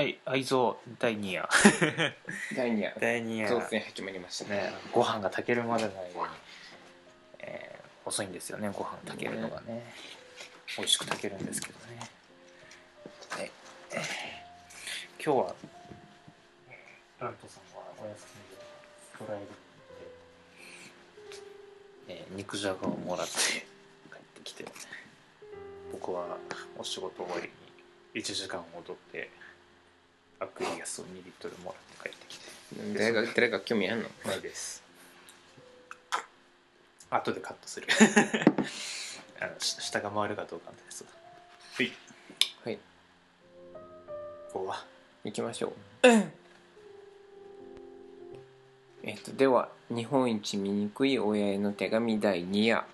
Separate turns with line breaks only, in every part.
はい愛蔵第2夜。
第2夜。
第2夜。
当然始まりました。
ねご飯が炊けるまでの間に、えー遅いんですよねご飯炊けるのがね。美味しく炊けるんですけどね。はい、えー今日はラントさんはお休みでストライブで、えー肉じゃがをもらって帰ってきて僕はお仕事終わりに1時間踊ってアクエリアスを2リットルもらって帰ってきて。
誰が誰が興味あんの？
ないです。後でカットする。あのし下が回るかどうかですはい。
はい。
ここは。
行きましょう。えっとでは日本一醜い親への手紙第2夜。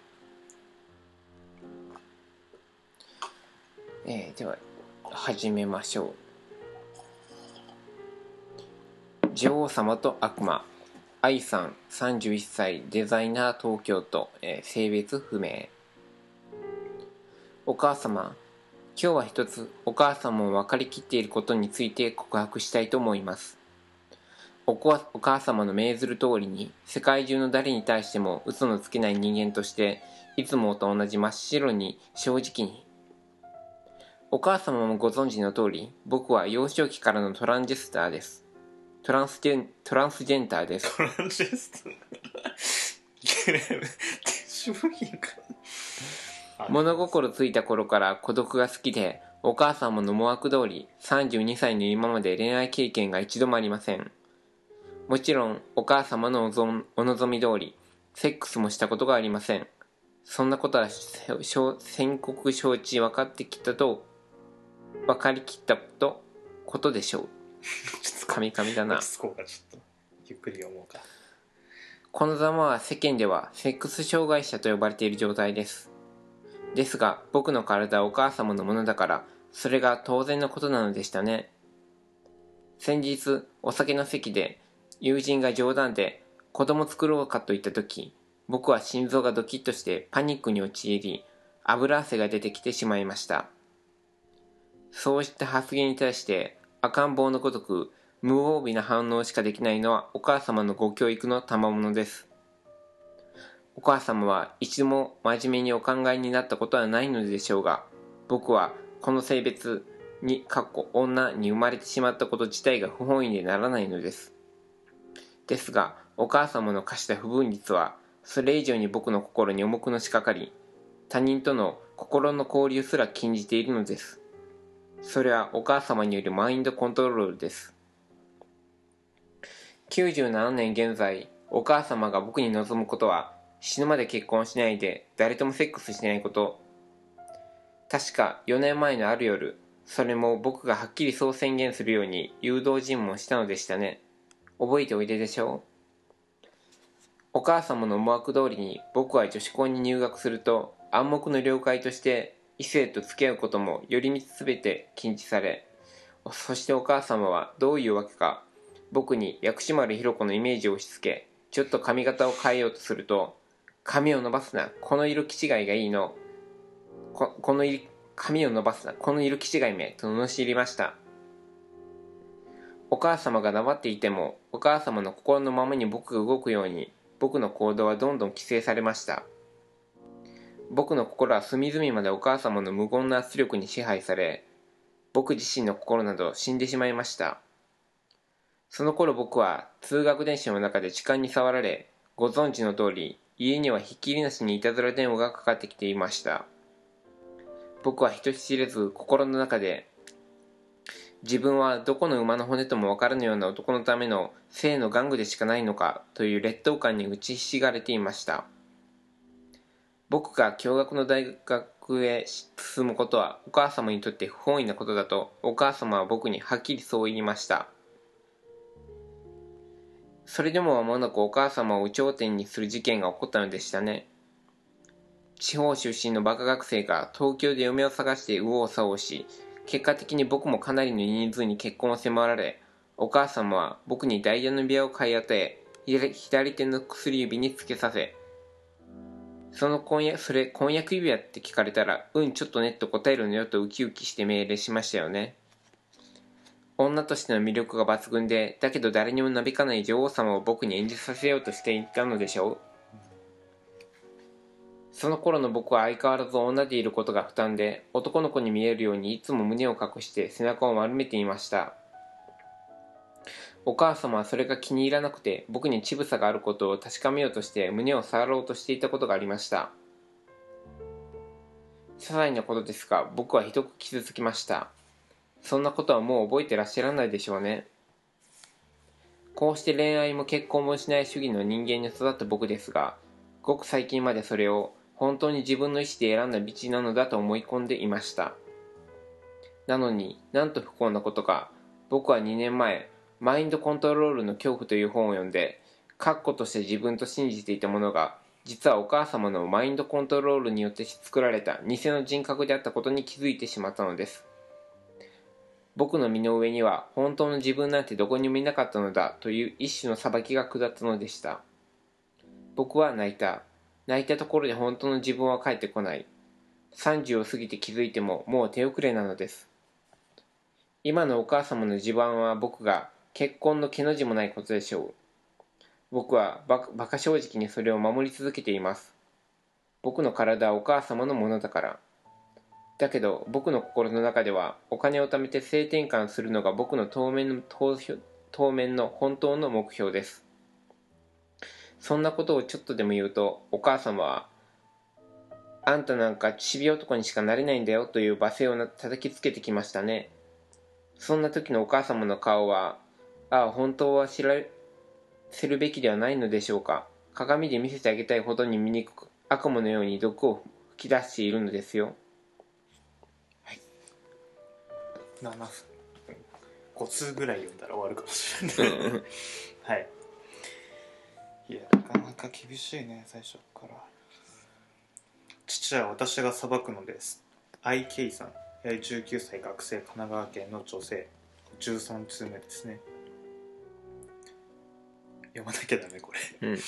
えーでは始めましょう女王様と悪魔。愛さん31歳デザイナー東京都、えー性別不明。お母様今日は一つお母様も分かりきっていることについて告白したいと思います。おお母様の命ずる通りに世界中の誰に対しても嘘のつけない人間としていつもと同じ真っ白に正直に。お母様もご存知の通り僕は幼少期からのトランジェスターです。トランスジェントランスジェンターです。
トランジェスト消品か
物心ついた頃から孤独が好きでお母様の思惑通り32歳の今まで恋愛経験が一度もありません。もちろんお母様のおぞんお望み通りセックスもしたことがありません。そんなことはしょ宣告承知分かってきたと分かりきったとことでしょうカミカミだな
落ち着こうかちょっとゆっくり読もうか
このざまは世間ではセックス障害者と呼ばれている状態です。ですが僕の体はお母様のものだからそれが当然のことなのでしたね。先日お酒の席で友人が冗談で子供作ろうかと言った時僕は心臓がドキッとしてパニックに陥り油汗が出てきてしまいました。そうした発言に対して赤ん坊のごとく無防備な反応しかできないのはお母様のご教育の賜物です。お母様は一度も真面目にお考えになったことはないのでしょうが、僕はこの性別に、かっこ女に生まれてしまったこと自体が不本意でならないのです。ですが、お母様の課した不分率は、それ以上に僕の心に重くのしかかり、他人との心の交流すら禁じているのです。それはお母様によるマインドコントロールです。97年現在、お母様が僕に望むことは、死ぬまで結婚しないで誰ともセックスしないこと。確か4年前のある夜、それも僕がはっきりそう宣言するように誘導尋問したのでしたね。覚えておいででしょう？お母様の思惑通りに僕は女子校に入学すると暗黙の了解として異性と付き合うことも寄り道すべて禁止されそしてお母様はどういうわけか僕に薬師丸ひろ子のイメージを押し付けちょっと髪型を変えようとすると髪を伸ばすなこの色気違いがいいのここの髪を伸ばすなこの色気違いめと罵りました。お母様が黙っていてもお母様の心のままに僕が動くように僕の行動はどんどん規制されました。僕の心は隅々までお母様の無言な圧力に支配され僕自身の心など死んでしまいました。その頃僕は通学電車の中で痴漢に触られご存知の通り家にはひっきりなしにいたずら電話がかかってきていました。僕は人知れず心の中で自分はどこの馬の骨とも分からぬような男のための性の玩具でしかないのかという劣等感に打ちひしがれていました。僕が共学の大学へ進むことはお母様にとって不本意なことだとお母様は僕にはっきりそう言いました。それでも間もなくお母様を有頂天にする事件が起こったのでしたね。地方出身のバカ学生が東京で嫁を探して右往左往し結果的に僕もかなりの人数に結婚を迫られお母様は僕にダイヤの指輪を買い与え左手の薬指につけさせその婚約それ婚約指輪って聞かれたらうんちょっとねと答えるのよとウキウキして命令しましたよね。女としての魅力が抜群でだけど誰にもなびかない女王様を僕に演じさせようとしていたのでしょう。その頃の僕は相変わらず女でいることが負担で男の子に見えるようにいつも胸を隠して背中を丸めていました。お母様はそれが気に入らなくて僕に乳房があることを確かめようとして胸を触ろうとしていたことがありました。些細なことですが僕はひどく傷つきました。そんなことはもう覚えてらっしゃらないでしょうね。こうして恋愛も結婚もしない主義の人間に育った僕ですがごく最近までそれを本当に自分の意思で選んだ道なのだと思い込んでいました。なのになんと不幸なことか僕は2年前マインドコントロールの恐怖という本を読んで確固として自分と信じていたものが実はお母様のマインドコントロールによって作られた偽の人格であったことに気づいてしまったのです。僕の身の上には本当の自分なんてどこにもいなかったのだという一種の裁きが下ったのでした。僕は泣いた。泣いたところで本当の自分は帰ってこない。30を過ぎて気づいてももう手遅れなのです。今のお母様の地盤は僕が結婚の毛の字もないことでしょう。僕はババカ正直にそれを守り続けています。僕の体はお母様のものだから。だけど僕の心の中ではお金を貯めて性転換するのが僕の当面の当面の本当の目標です。そんなことをちょっとでも言うとお母様はあんたなんかちび男にしかなれないんだよという罵声を叩きつけてきましたね。そんな時のお母様の顔はああ本当は知らせるべきではないのでしょうか。鏡で見せてあげたいほどに醜く悪夢のように毒を吹き出しているのですよ。
はい。7分5通ぐらい読んだら終わるかもしれない。はい。いやなかなか厳しいね最初から。父は私が裁くのです。IK さん。19歳学生神奈川県の女性。13通目ですね読まなきゃダメこれ、
うん。
うん。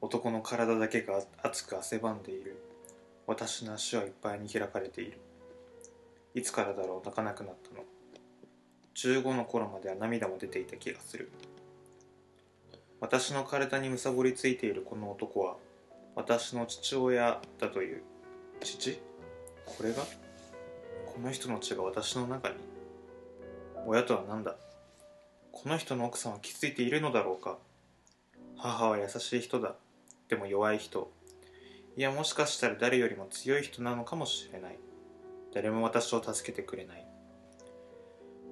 男の体だけが熱く汗ばんでいる。私の足はいっぱいに開かれている。いつからだろう泣かなくなったの。15の頃までは涙も出ていた気がする。私の体にむさぼりついているこの男は私の父親だという。父？これが？この人の血が私の中に？親とは何だ？この人の奥さんは気づいているのだろうか。母は優しい人だ。でも弱い人。いやもしかしたら誰よりも強い人なのかもしれない。誰も私を助けてくれない。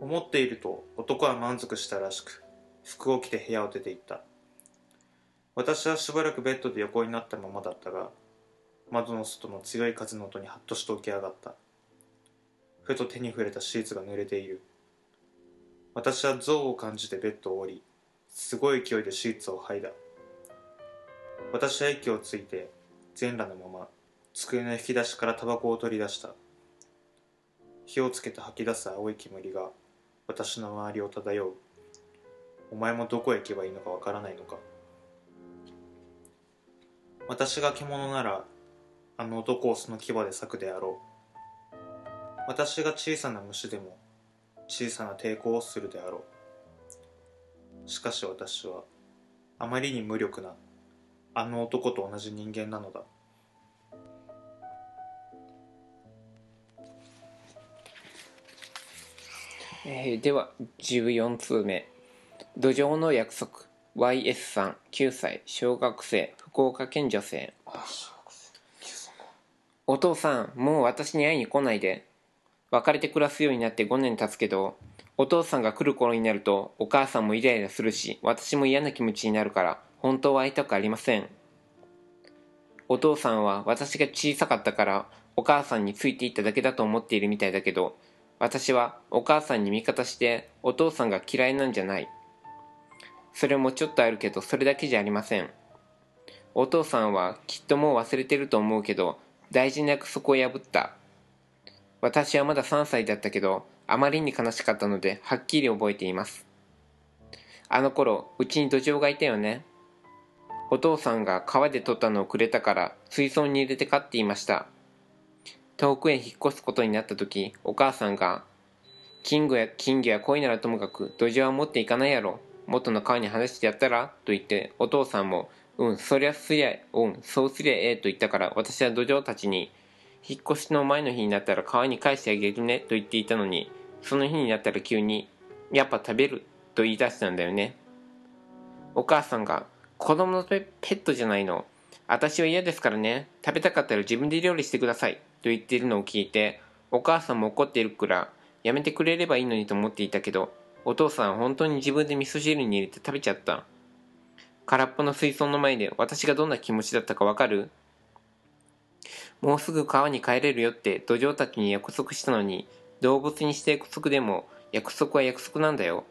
思っていると男は満足したらしく服を着て部屋を出て行った。私はしばらくベッドで横になったままだったが窓の外の強い風の音にハッとして起き上がった。ふと手に触れたシーツが濡れている。私は憎悪を感じてベッドを降りすごい勢いでシーツを剥いだ。私は息をついて全裸のまま机の引き出しからタバコを取り出した。火をつけて吐き出す青い煙が私の周りを漂う。お前もどこへ行けばいいのかわからないのか。私が獣ならあの男をその牙で裂くであろう。私が小さな虫でも小さな抵抗をするであろう。しかし私はあまりに無力なあの男と同じ人間なのだ。
えーでは14通目。土壌の約束。YS さん9歳。小学生。福岡県女性。お父さんもう私に会いに来ないで別れて暮らすようになって5年経つけどお父さんが来る頃になるとお母さんもイライラするし私も嫌な気持ちになるから本当は会いたくありません。お父さんは私が小さかったからお母さんについていっただけだと思っているみたいだけど私はお母さんに味方してお父さんが嫌いなんじゃない。それもちょっとあるけどそれだけじゃありません。お父さんはきっともう忘れてると思うけど大事な約束を破った。私はまだ3歳だったけどあまりに悲しかったのではっきり覚えています。あの頃うちに土壌がいたよね。お父さんが川で取ったのをくれたから水槽に入れて飼っていました。遠くへ引っ越すことになった時お母さんが「金魚や金魚や鯉ならともかく土壌は持っていかないやろ元の川に話してやったらと言ってお父さんもうんそりゃすりゃうんそうすりゃええと言ったから私は土壌たちに引っ越しの前の日になったら川に返してあげるねと言っていたのにその日になったら急にやっぱ食べると言い出したんだよね。お母さんが子供のペペットじゃないの。私は嫌ですからね。食べたかったら自分で料理してください。と言っているのを聞いてお母さんも怒っているからやめてくれればいいのにと思っていたけどお父さんは本当に自分で味噌汁に入れて食べちゃった。空っぽの水槽の前で私がどんな気持ちだったかわかる？もうすぐ川に帰れるよって土壌たちに約束したのに動物にして約束でも約束は約束なんだよ。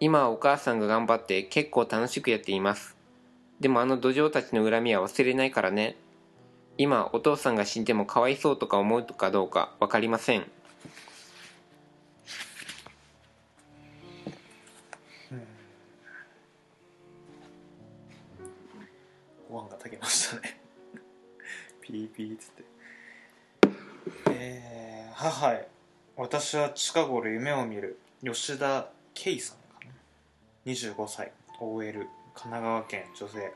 今はお母さんが頑張って結構楽しくやっています。でもあの土壌たちの恨みは忘れないからね。今お父さんが死んでもかわいそうとか思うかどうか分かりません。
ご飯が炊けましたね。ピーピーっつって。えー、ははい私は近頃夢を見る。吉田圭さんかな。25歳。OL 神奈川県女性。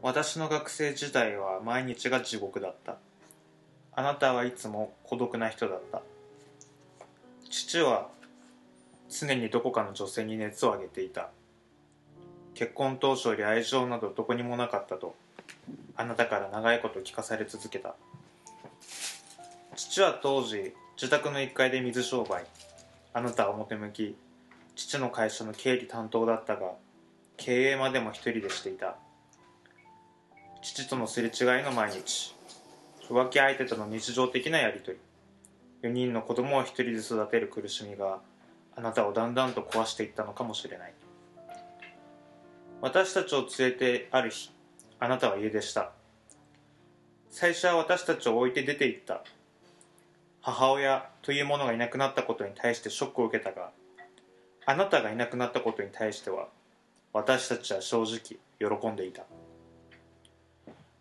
私の学生時代は毎日が地獄だった。あなたはいつも孤独な人だった。父は常にどこかの女性に熱を上げていた。結婚当初より愛情などどこにもなかったとあなたから長いこと聞かされ続けた。父は当時自宅の1階で水商売あなたは表向き父の会社の経理担当だったが経営までも一人でしていた。父とのすれ違いの毎日浮気相手との日常的なやりとり4人の子供を一人で育てる苦しみがあなたをだんだんと壊していったのかもしれない。私たちを連れてある日あなたは家出した。最初は私たちを置いて出て行った。母親というものがいなくなったことに対してショックを受けたがあなたがいなくなったことに対しては私たちは正直喜んでいた。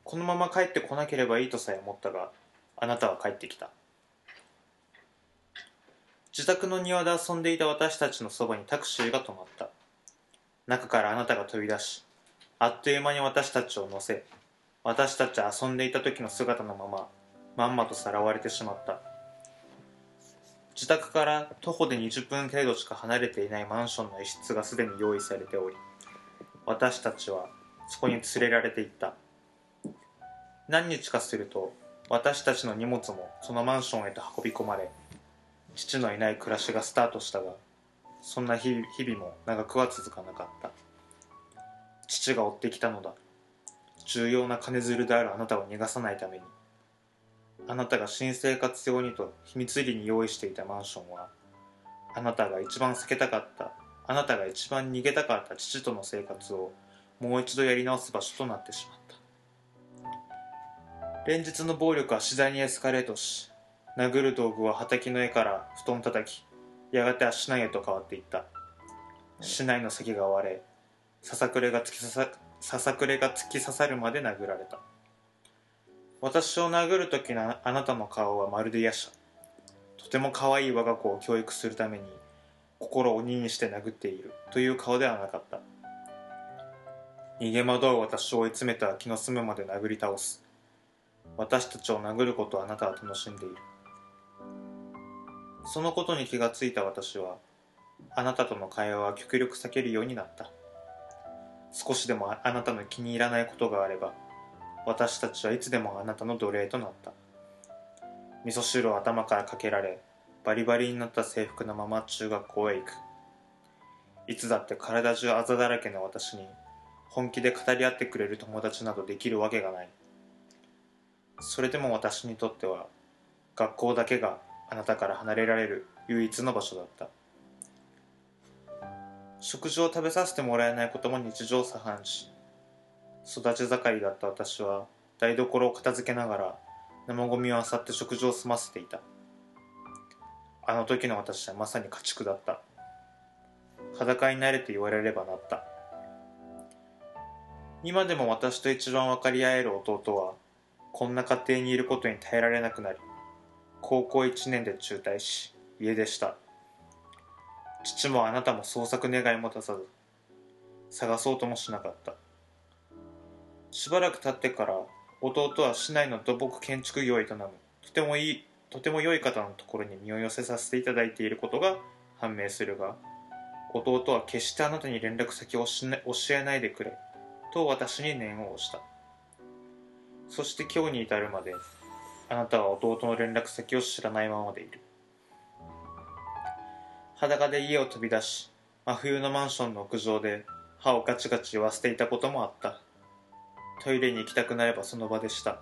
このまま帰ってこなければいいとさえ思ったがあなたは帰ってきた。自宅の庭で遊んでいた私たちのそばにタクシーが止まった。中からあなたが飛び出しあっという間に私たちを乗せ私たち遊んでいた時の姿のまままんまとさらわれてしまった。自宅から徒歩で20分程度しか離れていないマンションの一室がすでに用意されており私たちはそこに連れられていった。何日かすると私たちの荷物もそのマンションへと運び込まれ父のいない暮らしがスタートしたがそんな日々も長くは続かなかった。父が追ってきたのだ。重要な金づるであるあなたを逃がさないために。あなたが新生活用にと秘密裏に用意していたマンションはあなたが一番避けたかった。あなたが一番逃げたかった。父との生活をもう一度やり直す場所となってしまった。連日の暴力は次第にエスカレートし殴る道具は畑の絵から布団叩きやがては市内へと変わっていった。市内の席が割れささくれが突き刺さささくれが突き刺さるまで殴られた。私を殴る時のあなたの顔はまるで夜叉。とても可愛い我が子を教育するために心を鬼にして殴っている。という顔ではなかった。逃げ惑う私を追い詰めた気の済むまで殴り倒す。私たちを殴ることをあなたは楽しんでいるそのことに気がついた私はあなたとの会話は極力避けるようになった。少しでもあなたの気に入らないことがあれば私たちはいつでもあなたの奴隷となった。味噌汁を頭からかけられバリバリになった制服のまま中学校へ行く。いつだって体中あざだらけの私に本気で語り合ってくれる友達などできるわけがない。それでも私にとっては学校だけがあなたから離れられる唯一の場所だった。食事を食べさせてもらえないことも日常茶飯事。育ち盛りだった私は台所を片付けながら生ゴミを漁って食事を済ませていた。あの時の私はまさに家畜だった。裸になれと言われればなった。今でも私と一番分かり合える弟はこんな家庭にいることに耐えられなくなり高校1年で中退し家出した。父もあなたも捜索願いも出さず探そうともしなかった。しばらく経ってから弟は市内の土木建築業を営むとてもいいとても良い方のところに身を寄せさせていただいていることが判明するが弟は決してあなたに連絡先を教えないでくれと私に念を押した。そして今日に至るまであなたは弟の連絡先を知らないままでいる。裸で家を飛び出し真冬のマンションの屋上で歯をガチガチ言わせていたこともあった。トイレに行きたくなればその場でした。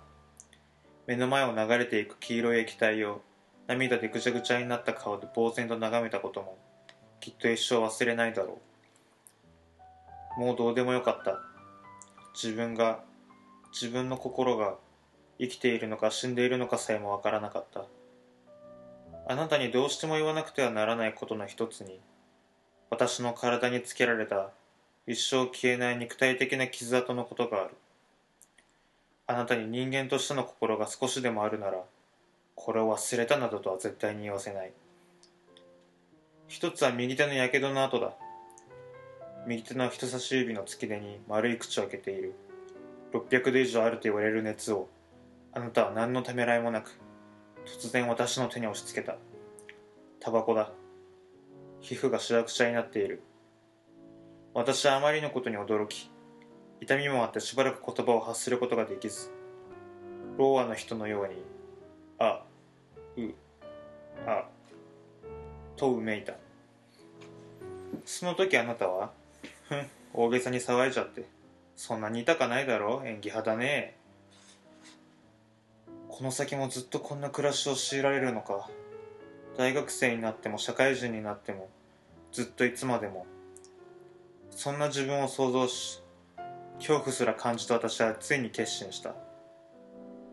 目の前を流れていく黄色い液体を涙でぐちゃぐちゃになった顔で呆然と眺めたこともきっと一生忘れないだろう。もうどうでもよかった。自分が自分の心が生きているのか死んでいるのかさえもわからなかった。あなたにどうしても言わなくてはならないことの一つに私の体につけられた一生消えない肉体的な傷跡のことがある。あなたに人間としての心が少しでもあるならこれを忘れたなどとは絶対に言わせない。一つは右手のやけどの跡だ。右手の人差し指の付き手に丸い口を開けている。600度以上あると言われる熱をあなたは何のためらいもなく突然私の手に押し付けた。タバコだ。皮膚がしわくちゃになっている。私はあまりのことに驚き痛みもあってしばらく言葉を発することができずローアの人のように「あうあ」とうめいた。その時あなたは「ふん大げさに騒いじゃってそんなに痛かないだろ演技派だね。この先もずっとこんな暮らしを強いられるのか。大学生になっても社会人になってもずっといつまでも。そんな自分を想像し恐怖すら感じた私はついに決心した。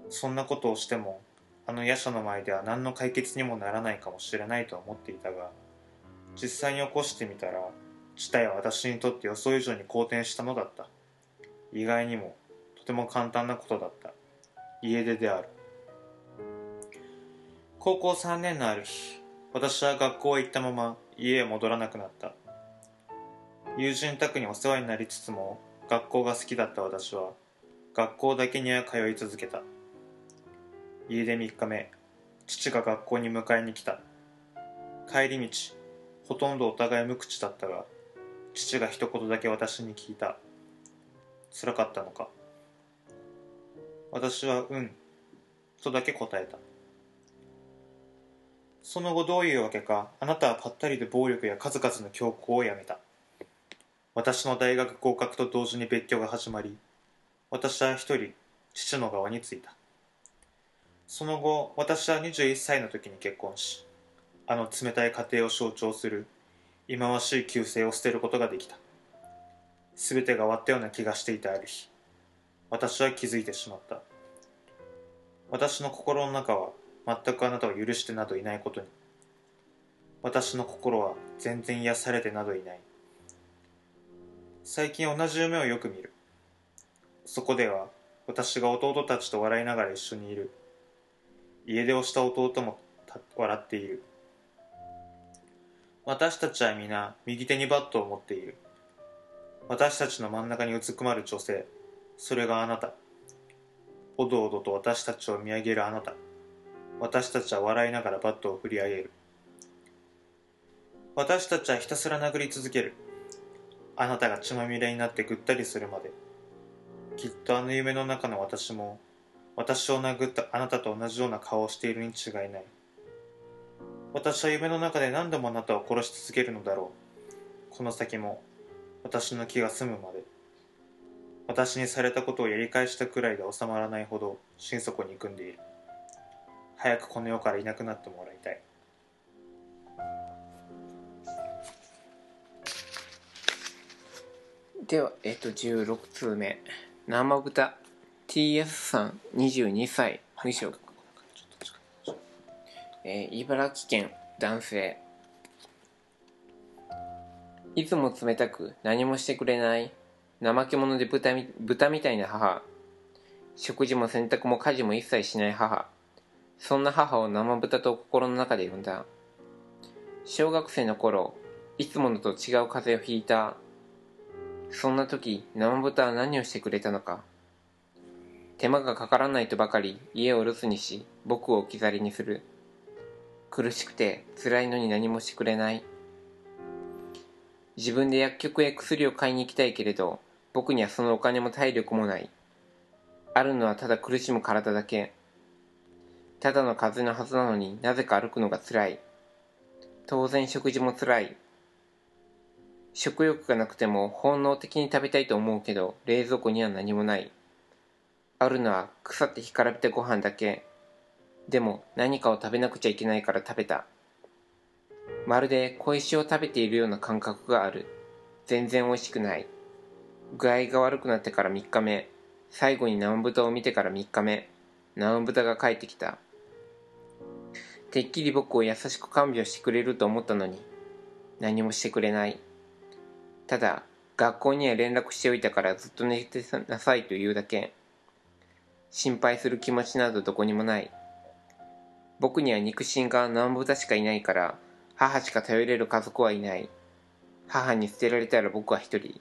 そんなことをしてもあの夜叉の前では何の解決にもならないかもしれないと思っていたが実際に起こしてみたら事態は私にとって予想以上に好転したのだった。意外にもとても簡単なことだった。家出である。高校3年のある日私は学校へ行ったまま家へ戻らなくなった。友人宅にお世話になりつつも学校が好きだった私は学校だけには通い続けた。家出3日目父が学校に迎えに来た。帰り道ほとんどお互い無口だったが父が一言だけ私に聞いた。辛かったのか。私はうんとだけ答えた。その後どういうわけかあなたはぱったりで暴力や数々の強行をやめた。私の大学合格と同時に別居が始まり私は一人父の側についた。その後私は21歳の時に結婚しあの冷たい家庭を象徴する忌まわしい旧姓を捨てることができた。全てが終わったような気がしていたある日私は気づいてしまった。私の心の中は全くあなたを許してなどいないことに。私の心は全然癒されてなどいない。最近同じ夢をよく見る。そこでは私が弟たちと笑いながら一緒にいる。家出をした弟も笑っている。私たちは皆右手にバットを持っている。私たちの真ん中にうずくまる女性。それがあなた。おどおどと私たちを見上げるあなた。私たちは笑いながらバットを振り上げる。私たちはひたすら殴り続ける。あなたが血まみれになってぐったりするまで。きっとあの夢の中の私も私を殴ったあなたと同じような顔をしているに違いない。私は夢の中で何度もあなたを殺し続けるのだろう。この先も私の気が済むまで。私にされたことをやり返したくらいで収まらないほど心底に組んでいる。早くこの世からいなくなってもらいたい
では、えっと、16通目。生豚 TS さん、22歳、無職。えー茨城県、男性。いつも冷たく何もしてくれない。怠け者で豚み豚みたいな母。食事も洗濯も家事も一切しない母。そんな母を生豚と心の中で呼んだ。小学生の頃いつものと違う風邪をひいた。そんな時生豚は何をしてくれたのか。手間がかからないとばかり家を留守にし僕を置き去りにする。苦しくて辛いのに何もしてくれない。自分で薬局へ薬を買いに行きたいけれど僕にはそのお金も体力もない。あるのはただ苦しむ体だけ。ただの風邪のはずなのになぜか歩くのが辛い。当然食事も辛い。食欲がなくても本能的に食べたいと思うけど冷蔵庫には何もない。あるのは腐って干からびたご飯だけ。でも何かを食べなくちゃいけないから食べた。まるで小石を食べているような感覚がある。全然美味しくない。具合が悪くなってから3日目。最後に生豚を見てから3日目。生豚が帰ってきた。てっきり僕を優しく看病してくれると思ったのに何もしてくれない。ただ学校には連絡しておいたからずっと寝てなさいと言うだけ。心配する気持ちなどどこにもない。僕には肉親が何豚しかいないから母しか頼れる家族はいない。母に捨てられたら僕は一人。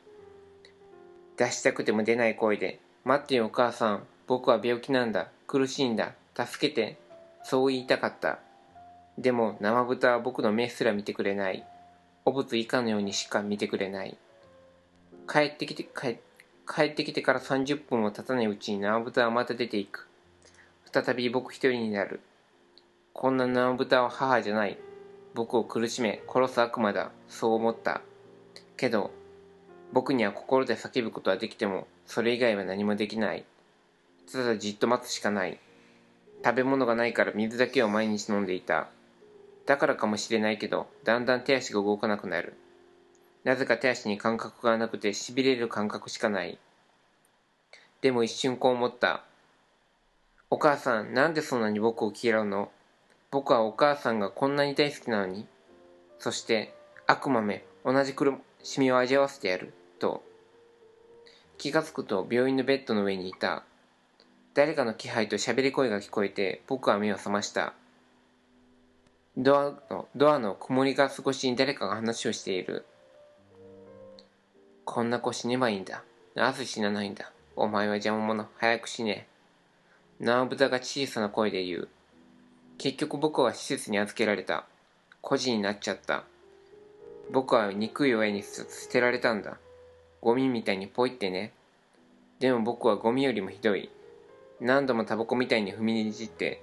出したくても出ない声で「待ってよお母さん僕は病気なんだ苦しいんだ助けて」そう言いたかった。でも生豚は僕の目すら見てくれない。汚物以下のようにしか見てくれない。帰ってきて帰帰ってきてから30分も経たないうちに生豚はまた出ていく。再び僕一人になる。こんな生豚は母じゃない。僕を苦しめ殺す悪魔だ。そう思った。けど僕には心で叫ぶことはできてもそれ以外は何もできない。ただじっと待つしかない。食べ物がないから水だけを毎日飲んでいた。だからかもしれないけどだんだん手足が動かなくなる。なぜか手足に感覚がなくて痺れる感覚しかない。でも一瞬こう思った。お母さんなんでそんなに僕を嫌うの？僕はお母さんがこんなに大好きなのに。そして悪魔め同じ苦しみを味わわせてやる。と気がつくと病院のベッドの上にいた。誰かの気配と喋り声が聞こえて僕は目を覚ました。ドアのドアの曇りガラス越しに誰かが話をしている。こんな子死ねばいいんだ。なぜ死なないんだ。お前は邪魔者。早く死ね。縄豚が小さな声で言う。結局僕は施設に預けられた。孤児になっちゃった。僕は憎い親に捨てられたんだ。ゴミみたいにポイってね。でも僕はゴミよりもひどい。何度もタバコみたいに踏みにじって。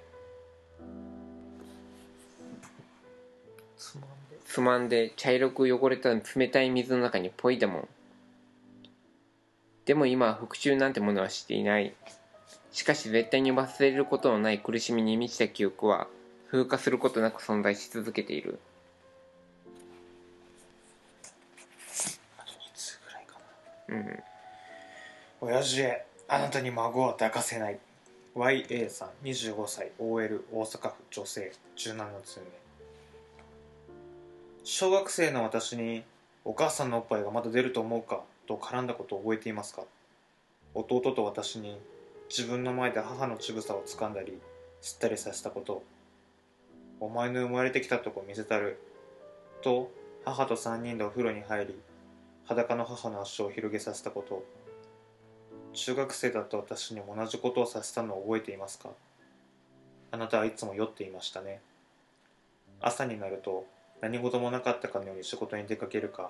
つまんで
つまんで茶色く汚れた冷たい水の中にポイだもんでも今は復讐なんてものはしていない。しかし絶対に忘れることのない苦しみに満ちた記憶は風化することなく存在し続けている。
あと2通ぐらいかな。
うん。
親父へあなたに孫は抱かせない。YA さん25歳。OL 大阪府。女性17通目小学生の私に「お母さんのおっぱいがまだ出ると思うか?」と絡んだことを覚えていますか？弟と私に自分の前で母の乳房を掴んだり吸ったりさせたこと。お前の生まれてきたとこ見せたる。と母と3人でお風呂に入り裸の母の足を広げさせたこと。中学生だった私にも同じことをさせたのを覚えていますか？あなたはいつも酔っていましたね。朝になると何事もなかったかのように仕事に出かけるか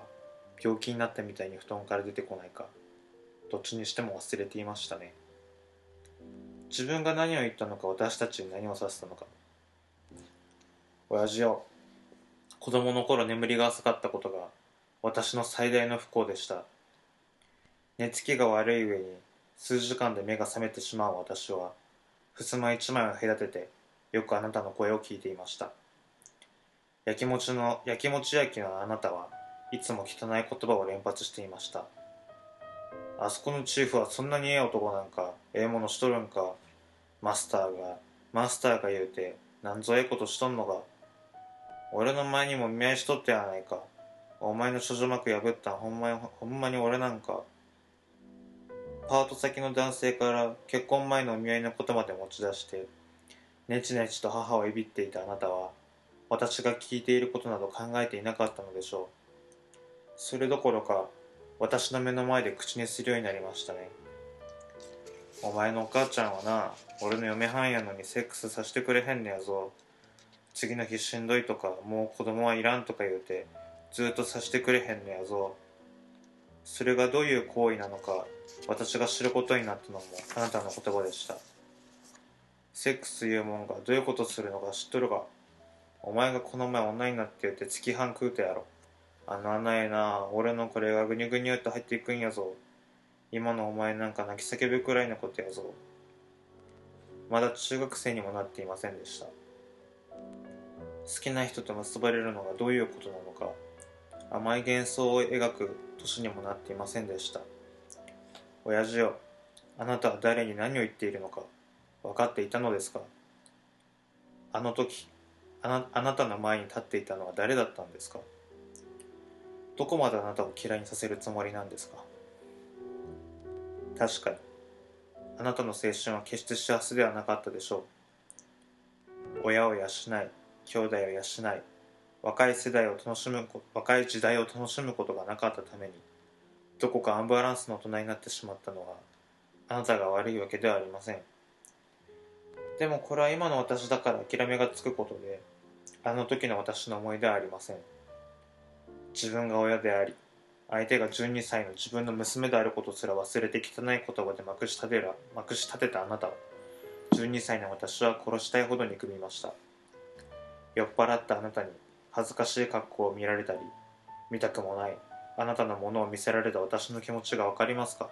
病気になったみたいに布団から出てこないかどっちにしても忘れていましたね。自分が何を言ったのか私たちに何をさせたのか。親父よ子供の頃眠りが浅かったことが私の最大の不幸でした。寝つきが悪い上に数時間で目が覚めてしまう私は襖一枚を隔ててよくあなたの声を聞いていました。やきもちのやきもち焼きのあなたはいつも汚い言葉を連発していました。あそこのチーフはそんなにええ男なんかええものしとるんか。マスターがマスターが言うてなんぞええことしとんのか。俺の前にも見合いしとってやないか。お前の処女膜破ったんほんまにほんまに俺なんか。パート先の男性から結婚前のお見合いのことまで持ち出してねちねちと母をいびっていたあなたは私が聞いていることなど考えていなかったのでしょう。それどころか私の目の前で口にするようになりましたね。お前のお母ちゃんはな俺の嫁はんやのにセックスさせてくれへんねやぞ。次の日しんどいとかもう子供はいらんとか言うてずっとさしてくれへんねやぞ。それがどういう行為なのか私が知ることになったのもあなたの言葉でした。セックスいうもんがどういうことするのか知っとるがお前がこの前女になって言って月半食うてやろ。あの穴えな。俺のこれがぐにゅぐにゅっと入っていくんやぞ。今のお前なんか泣き叫ぶくらいのことやぞ。まだ中学生にもなっていませんでした。好きな人と結ばれるのがどういうことなのか甘い幻想を描く年にもなっていませんでした。親父よあなたは誰に何を言っているのか分かっていたのですか？あの時あなあなたの前に立っていたのは誰だったんですか？どこまであなたを嫌いにさせるつもりなんですか？確かにあなたの青春は決して幸せではなかったでしょう。親を養い兄弟を養い若い世代を楽しむ若い時代を楽しむことがなかったためにどこかアンバランスの大人になってしまったのはあなたが悪いわけではありません。でもこれは今の私だから諦めがつくことであの時の私の思い出はありません。自分が親であり相手が12歳の自分の娘であることすら忘れて汚い言葉でまくし立てらまくし立てたあなたを12歳の私は殺したいほど憎みました。酔っ払ったあなたに恥ずかしい格好を見られたり見たくもないあなたのものを見せられた私の気持ちが分かりますか？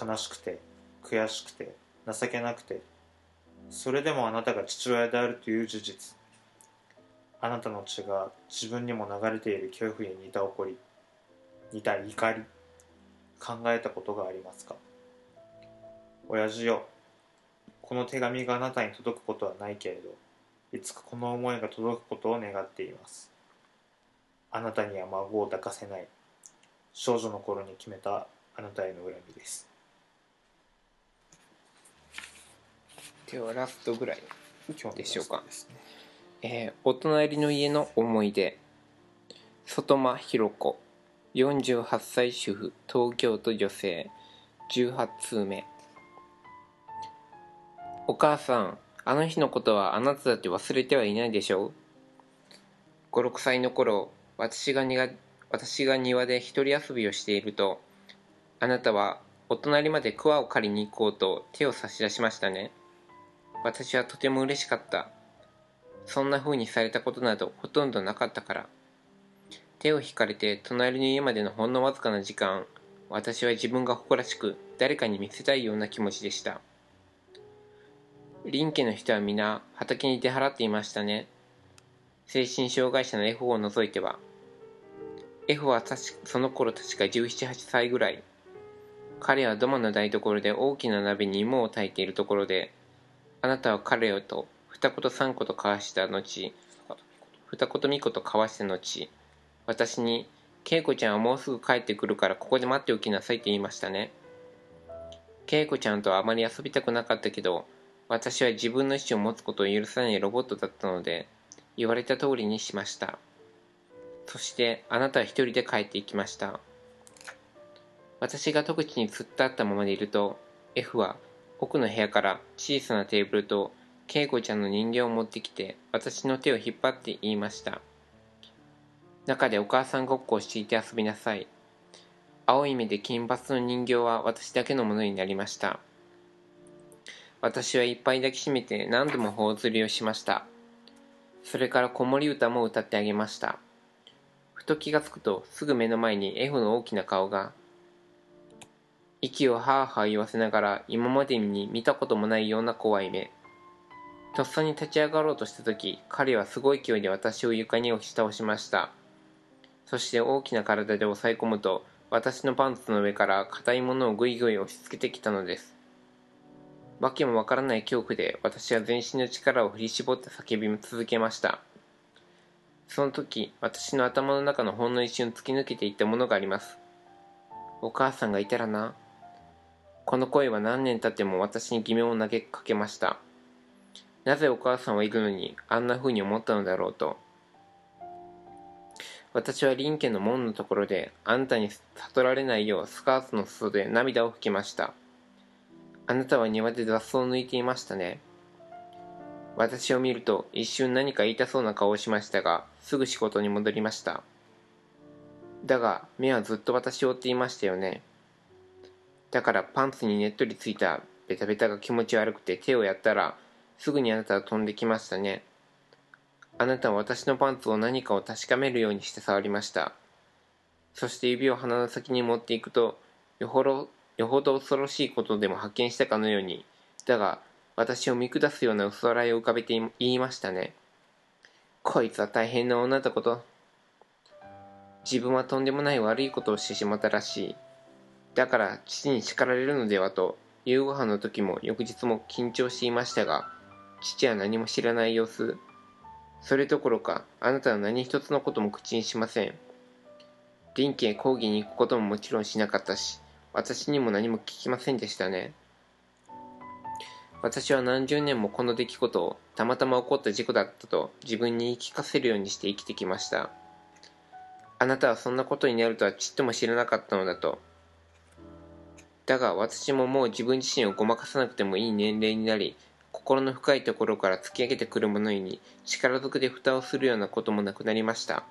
悲しくて悔しくて情けなくてそれでもあなたが父親であるという事実。あなたの血が自分にも流れている恐怖に似た怒り似た怒り考えたことがありますか？親父よこの手紙があなたに届くことはないけれどいつかこの思いが届くことを願っています。あなたには孫を抱かせない。少女の頃に決めたあなたへの恨みです。
ではラストぐらいでしょうか。
ね。
えーお隣の家の思い出。外間弘子。48歳主婦。東京都女性。18通目。お母さんあの日のことはあなただって忘れてはいないでしょう？56歳の頃私が私が庭で一人遊びをしているとあなたはお隣まで桑を借りに行こうと手を差し出しましたね私はとても嬉しかったそんな風にされたことなどほとんどなかったから。手を引かれて隣の家までのほんのわずかな時間、私は自分が誇らしく誰かに見せたいような気持ちでした。林家の人は皆畑に出払っていましたね。精神障害者の F を除いては。F はその頃確か17、8歳ぐらい。彼は土間の台所で大きな鍋に芋を炊いているところで、あなたは彼をと二言三言交わした後、二言三言交わした後、私に、恵子ちゃんはもうすぐ帰ってくるからここで待っておきなさいと言いましたね。恵子ちゃんとはあまり遊びたくなかったけど、私は自分の意思を持つことを許さないロボットだったので、言われた通りにしました。そして、あなたは一人で帰っていきました。私が戸口に突っ立ったままでいると、F は奥の部屋から小さなテーブルと恵子ちゃんの人形を持ってきて私の手を引っ張って言いました。中でお母さんごっこをしていて遊びなさい。青い目で金髪の人形は私だけのものになりました。私はいっぱい抱きしめて何度も頬ずりをしました。それから子守歌も歌ってあげました。ふと気がつくとすぐ目の前に F の大きな顔が息をはあはあ言わせながら今までに見たこともないような怖い目。とっさに立ち上がろうとした時彼はすごい勢いで私を床に押し倒しました。そして大きな体で押さえ込むと私のパンツの上から硬いものをぐいぐい押し付けてきたのです。わけもわからない恐怖で私は全身の力を振り絞って叫び続けました。その時私の頭の中のほんの一瞬突き抜けていったものがあります。お母さんがいたらな。この声は何年経っても私に疑問を投げかけました。なぜお母さんはいるのにあんな風に思ったのだろうと。私は林家の門のところであなたに悟られないようスカートの裾で涙を拭きました。あなたは庭で雑草を抜いていましたね。私を見ると一瞬何か言いたそうな顔をしましたがすぐ仕事に戻りました。だが目はずっと私を追っていましたよね。だからパンツにねっとりついたベタベタが気持ち悪くて手をやったらすぐにあなたは飛んできましたね。あなたは私のパンツを何かを確かめるようにして触りました。そして指を鼻の先に持っていくとよほどよほど恐ろしいことでも発見したかのようにだが私を見下すような薄笑いを浮かべて言いましたね。こいつは大変な女だこと。自分はとんでもない悪いことをしてしまったらしい。だから父に叱られるのではと夕ご飯の時も翌日も緊張していましたが父は何も知らない様子。それどころかあなたは何一つのことも口にしません。林家へ講義に行くことももちろんしなかったし私にも何も聞きませんでしたね。私は何十年もこの出来事をたまたま起こった事故だったと自分に言い聞かせるようにして生きてきました。あなたはそんなことになるとはちっとも知らなかったのだとだが私ももう自分自身をごまかさなくてもいい年齢になり心の深いところから突き上げてくるものに力ずくで蓋をするようなこともなくなりました。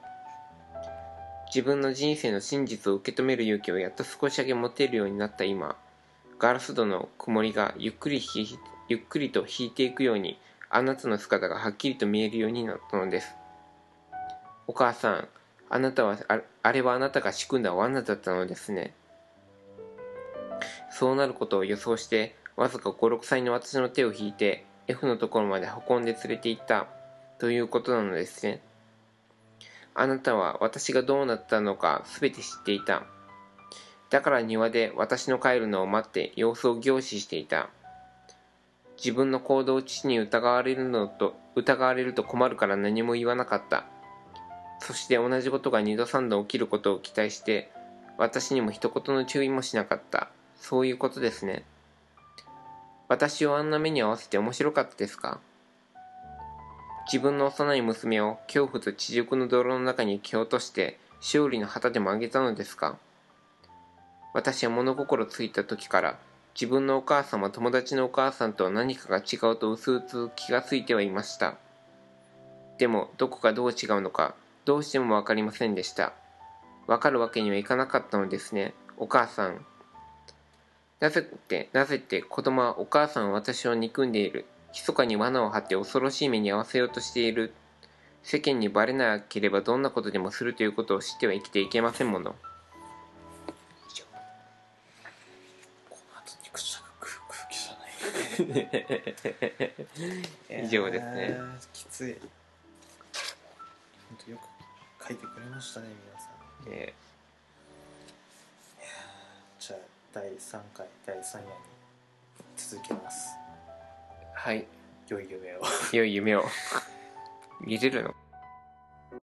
自分の人生の真実を受け止める勇気をやっと少しだけ持てるようになった今ガラス戸の曇りがゆっくりゆっくりと引いていくようにあなたの姿がはっきりと見えるようになったのです。お母さんあなたはあれはあなたが仕組んだ罠だったのですね。そうなることを予想してわずか56歳の私の手を引いて F のところまで運んで連れて行ったということなのですね。あなたは私がどうなったのか全て知っていた。だから庭で私の帰るのを待って様子を凝視していた。自分の行動を父に疑われるのと疑われると困るから何も言わなかった。そして同じことが二度三度起きることを期待して私にも一言の注意もしなかった。そういうことですね。私をあんな目に合わせて面白かったですか？自分の幼い娘を恐怖と地熟の泥の中に蹴落として勝利の旗でもあげたのですか？私は物心ついた時から自分のお母さんは友達のお母さんと何かが違うと薄々気がついてはいました。でもどこがどう違うのかどうしても分かりませんでした。分かるわけにはいかなかったのですね。お母さんなぜって、なぜって子供はお母さんは私を憎んでいる。密かに罠を張って恐ろしい目に遭わせようとしている。世間にバレなければどんなことでもするということを知っては生きていけませんもの。
以上。この後に口が空気じゃない。
以上ですね
えーきつい。本当よく書いてくれましたね、皆さん。
え
じゃあ、第3回、第3夜に続けます。
ーはい。
良い夢を。
良い夢を。見れるの？